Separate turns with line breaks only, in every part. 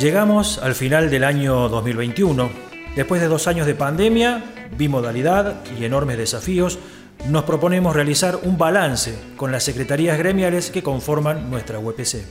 Llegamos al final del año 2021. Después de dos años de pandemia, bimodalidad y enormes desafíos, nos proponemos realizar un balance con las secretarías gremiales que conforman nuestra UPC.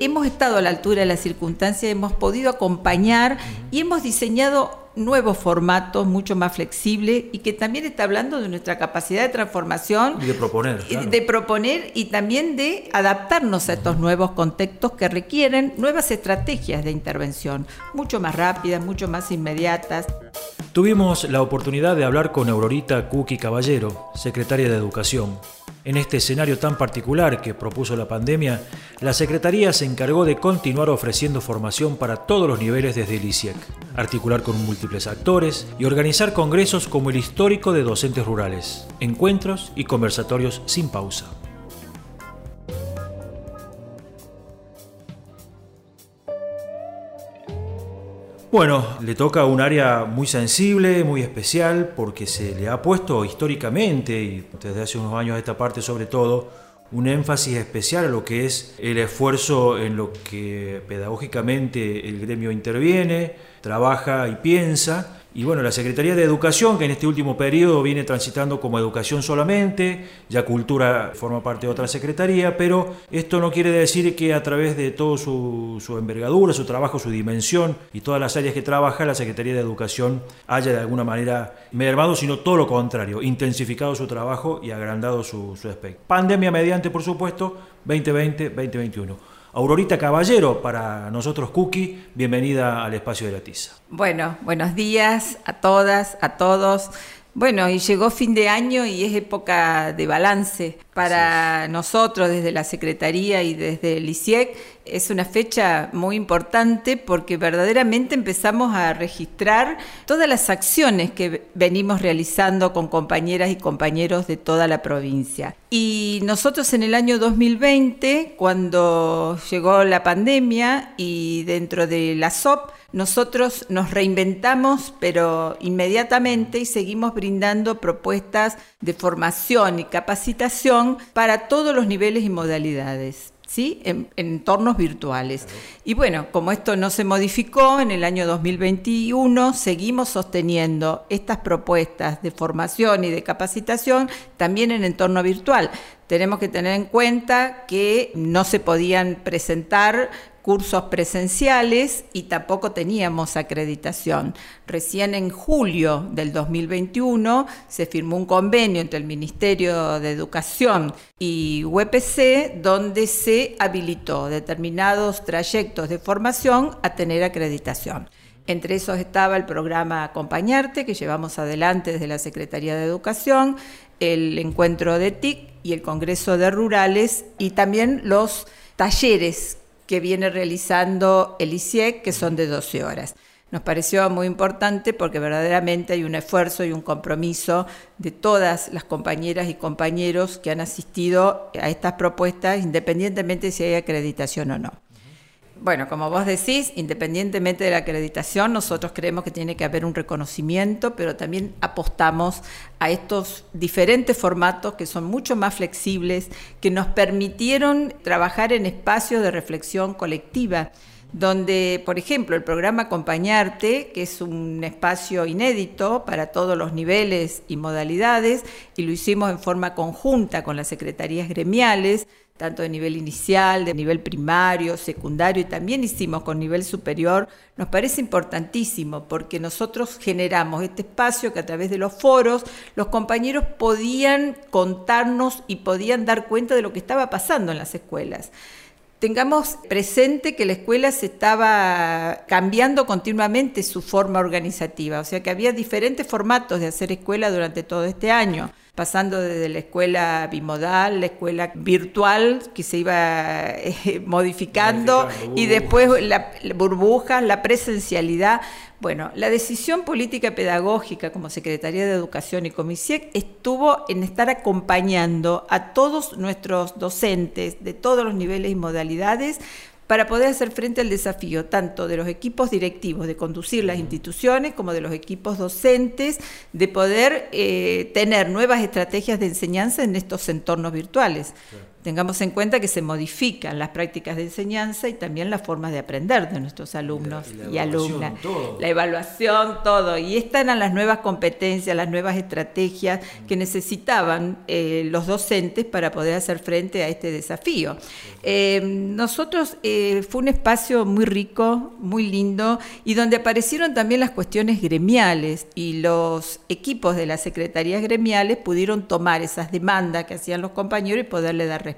Hemos estado a la altura de las circunstancias, hemos podido acompañar y hemos diseñado nuevos formatos, mucho más flexibles y que también está hablando de nuestra capacidad de transformación.
Y de proponer.
De proponer y también de adaptarnos a estos nuevos contextos que requieren nuevas estrategias de intervención, mucho más rápidas, mucho más inmediatas.
Tuvimos la oportunidad de hablar con Aurorita Cookie Caballero, secretaria de Educación. En este escenario tan particular que propuso la pandemia, la Secretaría se encargó de continuar ofreciendo formación para todos los niveles desde el ICIEC, articular con múltiples actores y organizar congresos como el histórico de docentes rurales, encuentros y conversatorios sin pausa. Bueno, le toca un área muy sensible, muy especial, porque se le ha puesto históricamente, y desde hace unos años a esta parte sobre todo, un énfasis especial a lo que es el esfuerzo en lo que pedagógicamente el gremio interviene, trabaja y piensa, y bueno, la Secretaría de Educación, que en este último periodo viene transitando como educación solamente, ya cultura forma parte de otra secretaría, pero esto no quiere decir que a través de todo su, envergadura, su trabajo, su dimensión y todas las áreas que trabaja, la Secretaría de Educación haya de alguna manera mermado, sino todo lo contrario, intensificado su trabajo y agrandado su, su aspecto. Pandemia mediante, por supuesto, 2020-2021. Aurorita Caballero, para nosotros Cookie, bienvenida al espacio de la tiza.
Bueno, buenos días a todas, a todos. Bueno, y llegó fin de año y es época de balance para nosotros desde la Secretaría y desde el ICIEC. Es una fecha muy importante porque verdaderamente empezamos a registrar todas las acciones que venimos realizando con compañeras y compañeros de toda la provincia. Y nosotros en el año 2020, cuando llegó la pandemia y dentro de la SOP, nosotros nos reinventamos, pero inmediatamente y seguimos brindando propuestas de formación y capacitación para todos los niveles y modalidades. ¿Sí? En, entornos virtuales. Y bueno, como esto no se modificó en el año 2021, seguimos sosteniendo estas propuestas de formación y de capacitación también en entorno virtual. Tenemos que tener en cuenta que no se podían presentar cursos presenciales y tampoco teníamos acreditación. Recién en julio del 2021 se firmó un convenio entre el Ministerio de Educación y UPC donde se habilitó determinados trayectos de formación a tener acreditación. Entre esos estaba el programa Acompañarte, que llevamos adelante desde la Secretaría de Educación, el encuentro de TIC y el Congreso de Rurales y también los talleres que viene realizando el ICIEC, que son de 12 horas. Nos pareció muy importante porque verdaderamente hay un esfuerzo y un compromiso de todas las compañeras y compañeros que han asistido a estas propuestas, independientemente si hay acreditación o no bueno, como vos decís, independientemente de la acreditación, nosotros creemos que tiene que haber un reconocimiento, pero también apostamos a estos diferentes formatos que son mucho más flexibles, que nos permitieron trabajar en espacios de reflexión colectiva donde, por ejemplo, el programa Acompañarte, que es un espacio inédito para todos los niveles y modalidades, y lo hicimos en forma conjunta con las secretarías gremiales, tanto de nivel inicial, de nivel primario, secundario y también hicimos con nivel superior, nos parece importantísimo porque nosotros generamos este espacio que a través de los foros los compañeros podían contarnos y podían dar cuenta de lo que estaba pasando en las escuelas tengamos presente que la escuela se estaba cambiando continuamente su forma organizativa, o sea que había diferentes formatos de hacer escuela durante todo este año pasando desde la escuela bimodal, la escuela virtual que se iba eh, modificando, y después la, burbuja, la presencialidad. Bueno, la decisión política pedagógica como Secretaría de Educación y Comisiec estuvo en estar acompañando a todos nuestros docentes de todos los niveles y modalidades para poder hacer frente al desafío tanto de los equipos directivos de conducir las instituciones como de los equipos docentes de poder eh, tener nuevas estrategias de enseñanza en estos entornos virtuales. Tengamos en cuenta que se modifican las prácticas de enseñanza y también las formas de aprender de nuestros alumnos y, alumnas. La evaluación, todo. Y estas eran las nuevas competencias, las nuevas estrategias que necesitaban eh, los docentes para poder hacer frente a este desafío. Eh, nosotros eh, fue un espacio muy rico, muy lindo, y donde aparecieron también las cuestiones gremiales y los equipos de las secretarías gremiales pudieron tomar esas demandas que hacían los compañeros y poderle dar respuesta.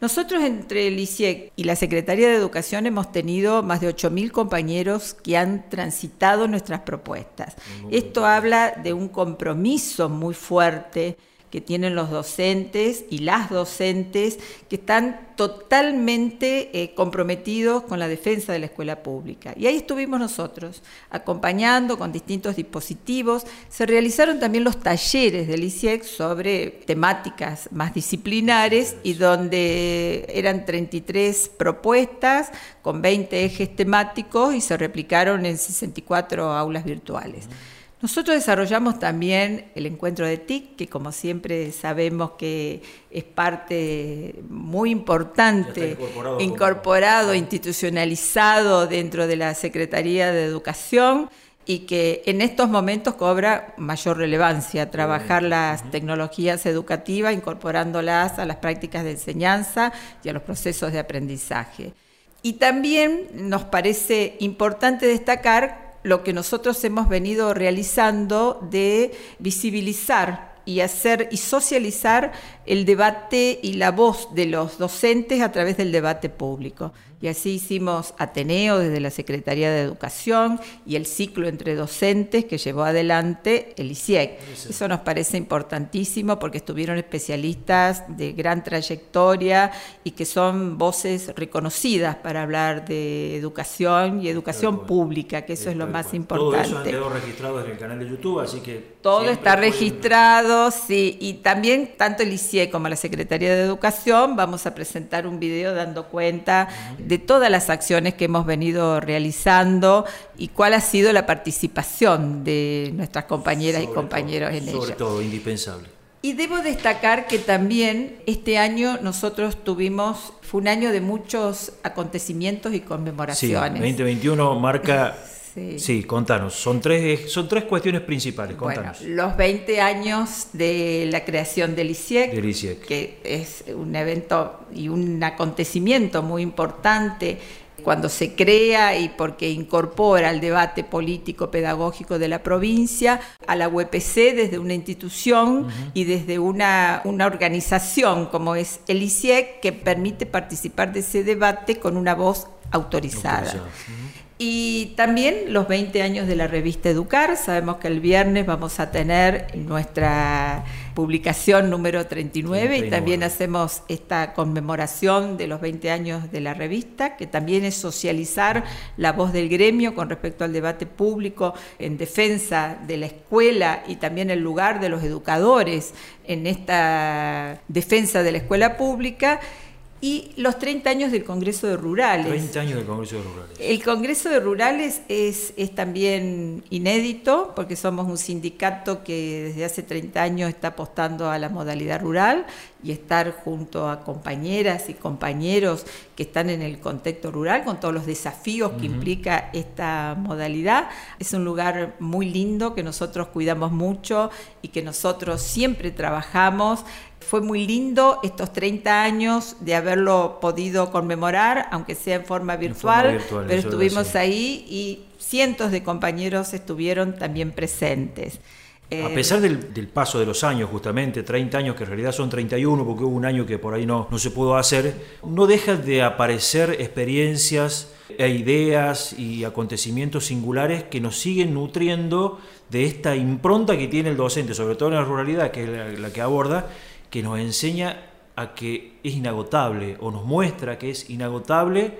Nosotros entre el ICIEC y la Secretaría de Educación hemos tenido más de 8.000 compañeros que han transitado nuestras propuestas. Esto habla de un compromiso muy fuerte que tienen los docentes y las docentes que están totalmente eh, comprometidos con la defensa de la escuela pública. Y ahí estuvimos nosotros, acompañando con distintos dispositivos. Se realizaron también los talleres del ICIEC sobre temáticas más disciplinares y donde eran 33 propuestas con 20 ejes temáticos y se replicaron en 64 aulas virtuales. Nosotros desarrollamos también el encuentro de TIC, que como siempre sabemos que es parte muy importante, incorporado, incorporado institucionalizado dentro de la Secretaría de Educación y que en estos momentos cobra mayor relevancia trabajar las tecnologías educativas, incorporándolas a las prácticas de enseñanza y a los procesos de aprendizaje. Y también nos parece importante destacar lo que nosotros hemos venido realizando de visibilizar y hacer y socializar el debate y la voz de los docentes a través del debate público. Y así hicimos Ateneo desde la Secretaría de Educación y el ciclo entre docentes que llevó adelante el ICIEC. Eso nos parece importantísimo porque estuvieron especialistas de gran trayectoria y que son voces reconocidas para hablar de educación y educación pública, que eso es lo más importante. Todo
eso registrado en el canal de YouTube, así que...
Todo está registrado, sí, y también tanto el ICIEC como la Secretaría de Educación vamos a presentar un video dando cuenta de todas las acciones que hemos venido realizando y cuál ha sido la participación de nuestras compañeras y compañeros en ello.
Sobre todo, indispensable.
Y debo destacar que también este año nosotros tuvimos, fue un año de muchos acontecimientos y conmemoraciones.
Sí, 2021 marca Sí. contanos. Son tres, son tres cuestiones principales. Contanos.
Bueno, los 20 años de la creación del ICIEC, que es un evento y un acontecimiento muy importante cuando se crea y porque incorpora al debate político pedagógico de la provincia a la UPC desde una institución y desde una, una, organización como es el ICIEC que permite participar de ese debate con una voz autorizada. Y también los 20 años de la revista Educar. Sabemos que el viernes vamos a tener nuestra publicación número 39, y también hacemos esta conmemoración de los 20 años de la revista, que también es socializar la voz del gremio con respecto al debate público en defensa de la escuela y también el lugar de los educadores en esta defensa de la escuela pública y los 30 años del Congreso de Rurales.
30 años del Congreso de Rurales.
El Congreso de Rurales es, es, también inédito porque somos un sindicato que desde hace 30 años está apostando a la modalidad rural y estar junto a compañeras y compañeros que están en el contexto rural con todos los desafíos que implica esta modalidad. Es un lugar muy lindo que nosotros cuidamos mucho y que nosotros siempre trabajamos fue muy lindo estos 30 años de haberlo podido conmemorar, aunque sea en forma virtual, pero estuvimos ahí y cientos de compañeros estuvieron también presentes.
A pesar del, paso de los años, justamente, 30 años, que en realidad son 31, porque hubo un año que por ahí no, no se pudo hacer, no dejan de aparecer experiencias e ideas y acontecimientos singulares que nos siguen nutriendo de esta impronta que tiene el docente, sobre todo en la ruralidad, que es la que aborda, que nos enseña a que es inagotable o nos muestra que es inagotable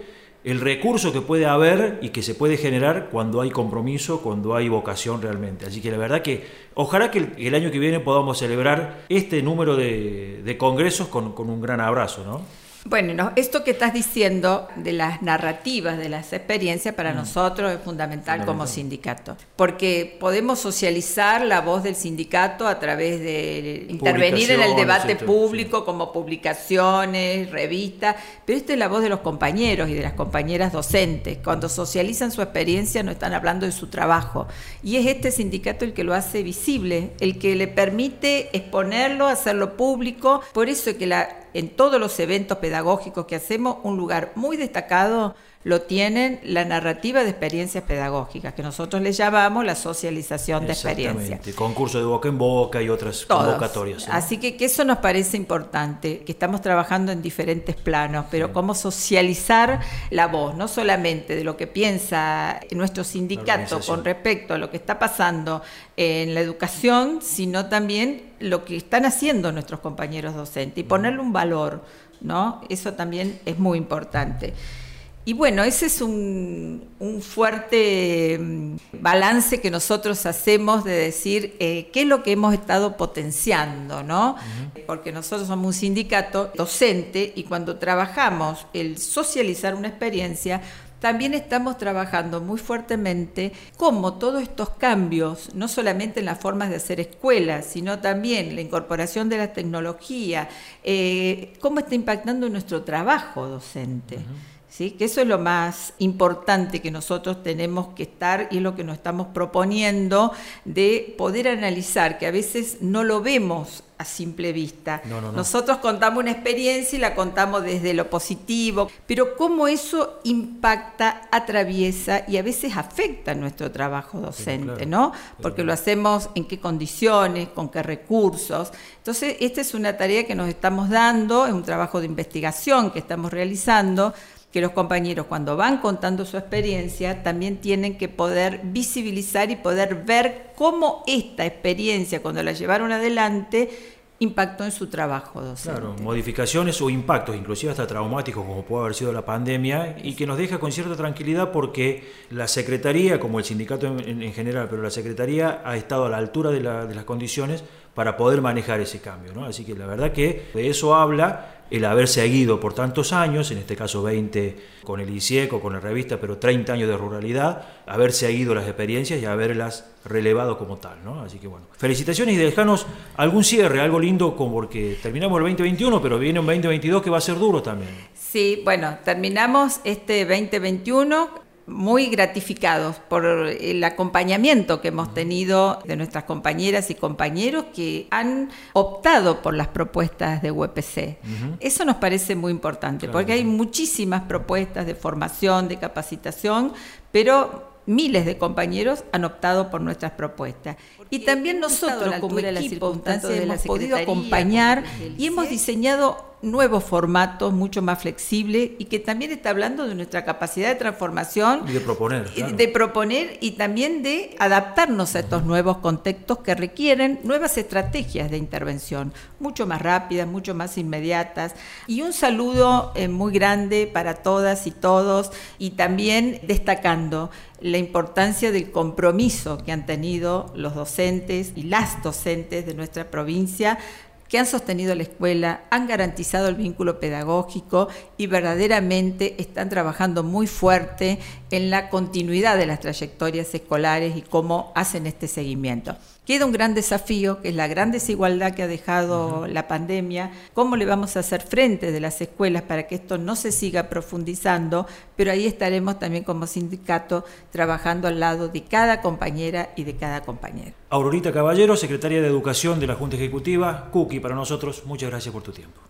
el recurso que puede haber y que se puede generar cuando hay compromiso, cuando hay vocación realmente. Así que la verdad que ojalá que el, año que viene podamos celebrar este número de, congresos con, con, un gran abrazo, ¿no?
Bueno, esto que estás diciendo de las narrativas, de las experiencias, para mm. nosotros es fundamental, como sindicato, porque podemos socializar la voz del sindicato a través de intervenir en el debate público, como publicaciones, revistas, pero esta es la voz de los compañeros y de las compañeras docentes. Cuando socializan su experiencia no están hablando de su trabajo. Y es este sindicato el que lo hace visible, el que le permite exponerlo, hacerlo público. Por eso es que la en todos los eventos pedagógicos que hacemos, un lugar muy destacado lo tienen la narrativa de experiencias pedagógicas, que nosotros le llamamos la socialización de experiencias.
Concurso de boca en boca y otras convocatorias.
Así que, que, eso nos parece importante, que estamos trabajando en diferentes planos, pero cómo socializar la voz, no solamente de lo que piensa nuestro sindicato con respecto a lo que está pasando en la educación, sino también lo que están haciendo nuestros compañeros docentes y ponerle un valor, ¿no? Eso también es muy importante. Y bueno, ese es un, fuerte mm, balance que nosotros hacemos de decir eh, qué es lo que hemos estado potenciando, ¿no? Porque nosotros somos un sindicato docente y cuando trabajamos el socializar una experiencia, también estamos trabajando muy fuertemente cómo todos estos cambios, no solamente en las formas de hacer escuelas, sino también la incorporación de la tecnología, eh, cómo está impactando en nuestro trabajo docente que eso es lo más importante que nosotros tenemos que estar y es lo que nos estamos proponiendo de poder analizar, que a veces no lo vemos a simple vista. Nosotros contamos una experiencia y la contamos desde lo positivo, pero cómo eso impacta, atraviesa y a veces afecta nuestro trabajo docente, ¿no? Porque lo hacemos en qué condiciones, con qué recursos. Entonces, esta es una tarea que nos estamos dando, es un trabajo de investigación que estamos realizando que los compañeros cuando van contando su experiencia también tienen que poder visibilizar y poder ver cómo esta experiencia, cuando la llevaron adelante, impactó en su trabajo docente.
Claro, modificaciones o impactos, inclusive hasta traumáticos, como puede haber sido la pandemia, y que nos deja con cierta tranquilidad porque la Secretaría, como el sindicato en, general, pero la Secretaría ha estado a la altura de, de las condiciones para poder manejar ese cambio. ¿no? Así que la verdad que de eso habla el haber seguido por tantos años, en este caso 20 con el ICIEC con la revista, pero 30 años de ruralidad, haber seguido las experiencias y haberlas relevado como tal, ¿no? Así que bueno, felicitaciones y dejanos algún cierre, algo lindo, como porque terminamos el 2021, pero viene un 2022 que va a ser duro también.
Sí, bueno, terminamos este 2021 muy gratificados por el acompañamiento que hemos tenido de nuestras compañeras y compañeros que han optado por las propuestas de UPC. Eso nos parece muy importante, porque hay muchísimas propuestas de formación, de capacitación, pero miles de compañeros han optado por nuestras propuestas. y también nosotros, como equipo, hemos podido acompañar y hemos diseñado nuevos formatos, mucho más flexibles y que también está hablando de nuestra capacidad de transformación.
Y de proponer.
De proponer y también de adaptarnos a estos nuevos contextos que requieren nuevas estrategias de intervención, mucho más rápidas, mucho más inmediatas. Y un saludo eh, muy grande para todas y todos y también destacando la importancia del compromiso que han tenido los docentes y las docentes de nuestra provincia que han sostenido la escuela, han garantizado el vínculo pedagógico y verdaderamente están trabajando muy fuerte en la continuidad de las trayectorias escolares y cómo hacen este seguimiento. Queda un gran desafío, que es la gran desigualdad que ha dejado la pandemia, cómo le vamos a hacer frente de las escuelas para que esto no se siga profundizando, pero ahí estaremos también como sindicato trabajando al lado de cada compañera y de cada compañero.
Aurorita Caballero, secretaria de Educación de la Junta Ejecutiva, Cookie para nosotros, muchas gracias por tu tiempo.